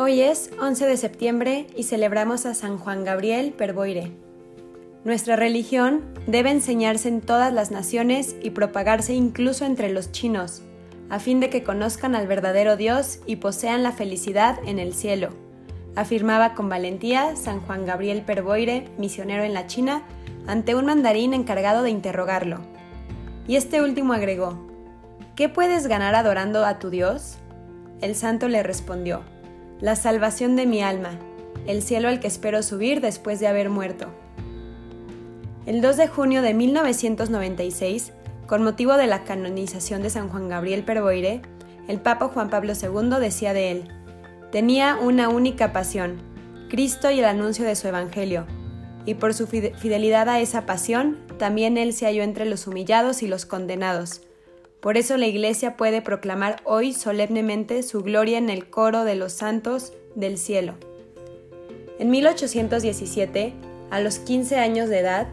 Hoy es 11 de septiembre y celebramos a San Juan Gabriel Perboire. Nuestra religión debe enseñarse en todas las naciones y propagarse incluso entre los chinos, a fin de que conozcan al verdadero Dios y posean la felicidad en el cielo, afirmaba con valentía San Juan Gabriel Perboire, misionero en la China, ante un mandarín encargado de interrogarlo. Y este último agregó, ¿Qué puedes ganar adorando a tu Dios? El santo le respondió, La salvación de mi alma, el cielo al que espero subir después de haber muerto. El 2 de junio de 1996, con motivo de la canonización de San Juan Gabriel Perboire, el Papa Juan Pablo II decía de él, tenía una única pasión, Cristo y el anuncio de su Evangelio, y por su fidelidad a esa pasión, también él se halló entre los humillados y los condenados. Por eso la Iglesia puede proclamar hoy solemnemente su gloria en el coro de los santos del cielo. En 1817, a los 15 años de edad,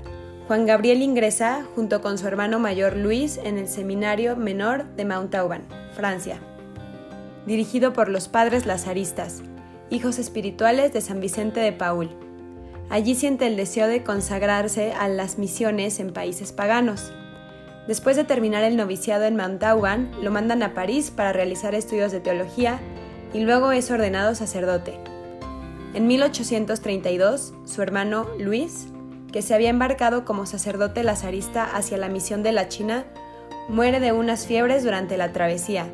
Juan Gabriel ingresa junto con su hermano mayor Luis en el Seminario Menor de Montauban, Francia, dirigido por los padres lazaristas, hijos espirituales de San Vicente de Paul. Allí siente el deseo de consagrarse a las misiones en países paganos. Después de terminar el noviciado en Montauban, lo mandan a París para realizar estudios de teología y luego es ordenado sacerdote. En 1832, su hermano Luis que se había embarcado como sacerdote lazarista hacia la misión de la China, muere de unas fiebres durante la travesía.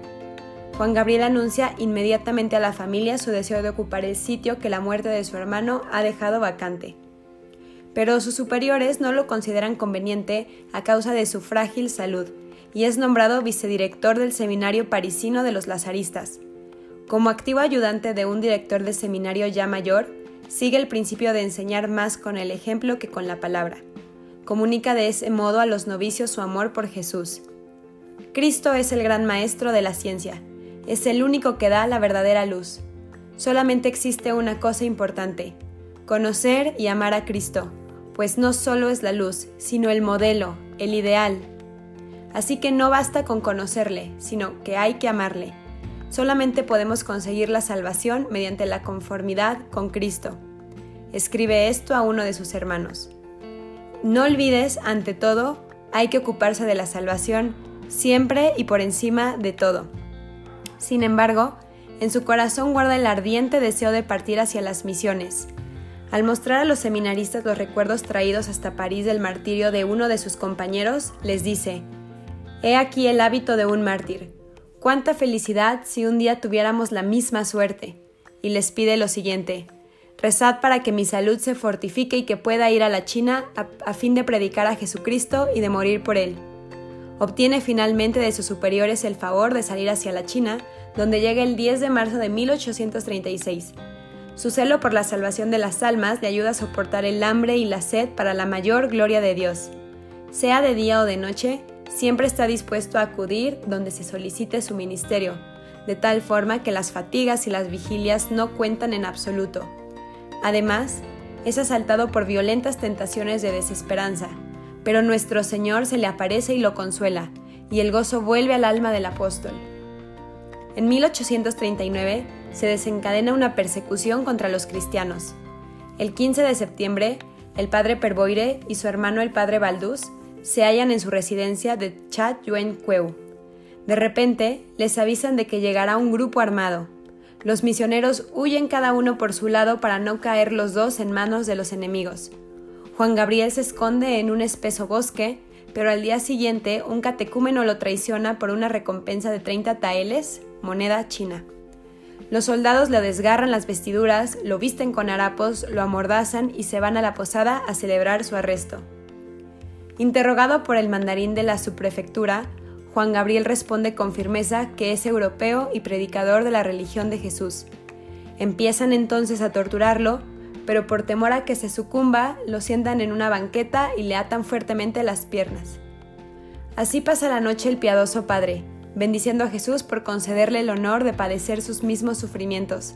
Juan Gabriel anuncia inmediatamente a la familia su deseo de ocupar el sitio que la muerte de su hermano ha dejado vacante. Pero sus superiores no lo consideran conveniente a causa de su frágil salud y es nombrado vicedirector del seminario parisino de los lazaristas. Como activo ayudante de un director de seminario ya mayor, sigue el principio de enseñar más con el ejemplo que con la palabra. Comunica de ese modo a los novicios su amor por Jesús. Cristo es el gran maestro de la ciencia, es el único que da la verdadera luz. Solamente existe una cosa importante, conocer y amar a Cristo, pues no solo es la luz, sino el modelo, el ideal. Así que no basta con conocerle, sino que hay que amarle. Solamente podemos conseguir la salvación mediante la conformidad con Cristo. Escribe esto a uno de sus hermanos. No olvides, ante todo, hay que ocuparse de la salvación siempre y por encima de todo. Sin embargo, en su corazón guarda el ardiente deseo de partir hacia las misiones. Al mostrar a los seminaristas los recuerdos traídos hasta París del martirio de uno de sus compañeros, les dice, He aquí el hábito de un mártir Cuánta felicidad si un día tuviéramos la misma suerte. Y les pide lo siguiente, rezad para que mi salud se fortifique y que pueda ir a la China a, fin de predicar a Jesucristo y de morir por él. Obtiene finalmente de sus superiores el favor de salir hacia la China, donde llega el 10 de marzo de 1836. Su celo por la salvación de las almas le ayuda a soportar el hambre y la sed para la mayor gloria de Dios. Sea de día o de noche, siempre está dispuesto a acudir donde se solicite su ministerio, de tal forma que las fatigas y las vigilias no cuentan en absoluto. Además, es asaltado por violentas tentaciones de desesperanza, pero nuestro Señor se le aparece y lo consuela, y el gozo vuelve al alma del apóstol. En 1839 se desencadena una persecución contra los cristianos. El 15 de septiembre, el padre Perboire y su hermano el padre Baldús se hallan en su residencia de Chat Yuen Cueu. De repente, les avisan de que llegará un grupo armado. Los misioneros huyen cada uno por su lado para no caer los dos en manos de los enemigos. Juan Gabriel se esconde en un espeso bosque, pero al día siguiente un catecúmeno lo traiciona por una recompensa de 30 taeles, moneda china. Los soldados le desgarran las vestiduras, lo visten con harapos, lo amordazan y se van a la posada a celebrar su arresto. Interrogado por el mandarín de la subprefectura, Juan Gabriel responde con firmeza que es europeo y predicador de la religión de Jesús. Empiezan entonces a torturarlo, pero por temor a que se sucumba, lo sientan en una banqueta y le atan fuertemente las piernas. Así pasa la noche el piadoso padre, bendiciendo a Jesús por concederle el honor de padecer sus mismos sufrimientos.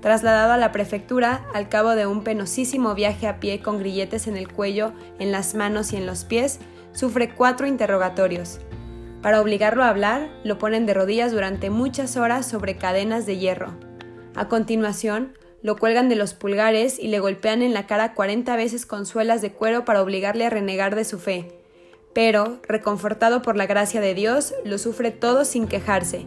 Trasladado a la prefectura, al cabo de un penosísimo viaje a pie con grilletes en el cuello, en las manos y en los pies, sufre cuatro interrogatorios. Para obligarlo a hablar, lo ponen de rodillas durante muchas horas sobre cadenas de hierro. A continuación, lo cuelgan de los pulgares y le golpean en la cara 40 veces con suelas de cuero para obligarle a renegar de su fe. Pero, reconfortado por la gracia de Dios, lo sufre todo sin quejarse.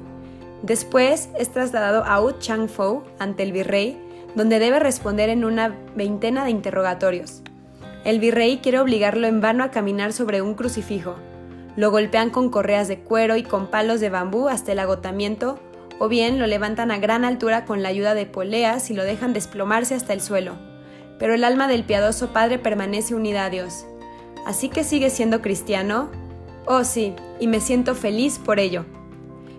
Después es trasladado a Ut Chang-fo ante el virrey, donde debe responder en una veintena de interrogatorios. El virrey quiere obligarlo en vano a caminar sobre un crucifijo. Lo golpean con correas de cuero y con palos de bambú hasta el agotamiento, o bien lo levantan a gran altura con la ayuda de poleas y lo dejan desplomarse hasta el suelo. Pero el alma del piadoso padre permanece unida a Dios. ¿Así que sigue siendo cristiano? Oh sí, y me siento feliz por ello.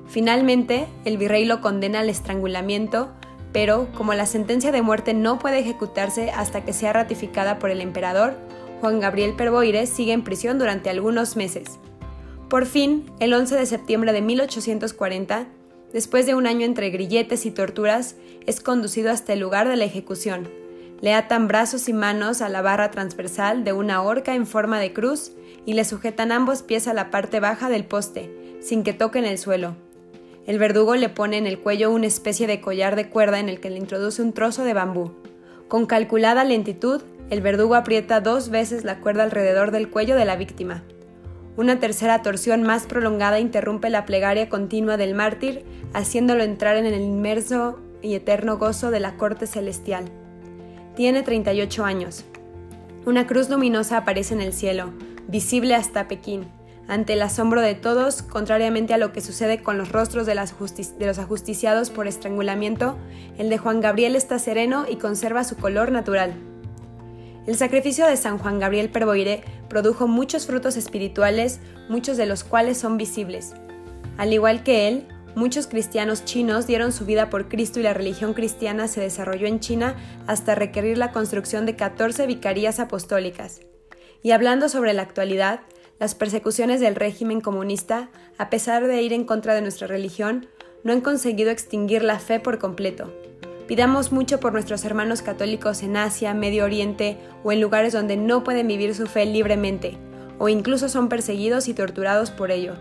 Finalmente, el virrey lo condena al estrangulamiento, pero como la sentencia de muerte no puede ejecutarse hasta que sea ratificada por el emperador, Juan Gabriel Perboire sigue en prisión durante algunos meses. Por fin, el 11 de septiembre de 1840, después de un año entre grilletes y torturas, es conducido hasta el lugar de la ejecución. Le atan brazos y manos a la barra transversal de una horca en forma de cruz y le sujetan ambos pies a la parte baja del poste, sin que toquen el suelo. El verdugo le pone en el cuello una especie de collar de cuerda en el que le introduce un trozo de bambú. Con calculada lentitud, el verdugo aprieta dos veces la cuerda alrededor del cuello de la víctima. Una tercera torsión más prolongada interrumpe la plegaria continua del mártir, haciéndolo entrar en el inmerso y eterno gozo de la corte celestial. Tiene 38 años. Una cruz luminosa aparece en el cielo, visible hasta Pekín ante el asombro de todos, contrariamente a lo que sucede con los rostros de, los ajusticiados por estrangulamiento, el de Juan Gabriel está sereno y conserva su color natural. El sacrificio de San Juan Gabriel Perboire produjo muchos frutos espirituales, muchos de los cuales son visibles. Al igual que él, muchos cristianos chinos dieron su vida por Cristo y la religión cristiana se desarrolló en China hasta requerir la construcción de 14 vicarías apostólicas. Y hablando sobre la actualidad, las persecuciones del régimen comunista, a pesar de ir en contra de nuestra religión, no han conseguido extinguir la fe por completo. Pidamos mucho por nuestros hermanos católicos en Asia, Medio Oriente o en lugares donde no pueden vivir su fe libremente, o incluso son perseguidos y torturados por ello.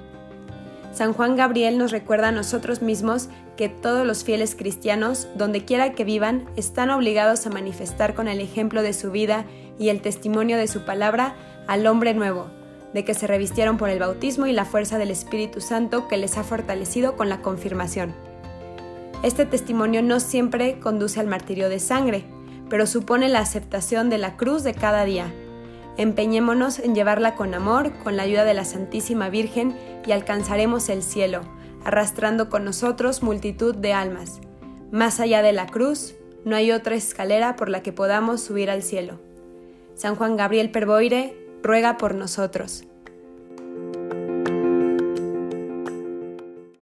San Juan Gabriel nos recuerda a nosotros mismos que todos los fieles cristianos, donde quiera que vivan, están obligados a manifestar con el ejemplo de su vida y el testimonio de su palabra al hombre nuevo, de que se revistieron por el bautismo y la fuerza del Espíritu Santo que les ha fortalecido con la confirmación. Este testimonio no siempre conduce al martirio de sangre, pero supone la aceptación de la cruz de cada día. Empeñémonos en llevarla con amor, con la ayuda de la Santísima Virgen, y alcanzaremos el cielo, arrastrando con nosotros multitud de almas. Más allá de la cruz, no hay otra escalera por la que podamos subir al cielo. San Juan Gabriel Perboire ruega por nosotros.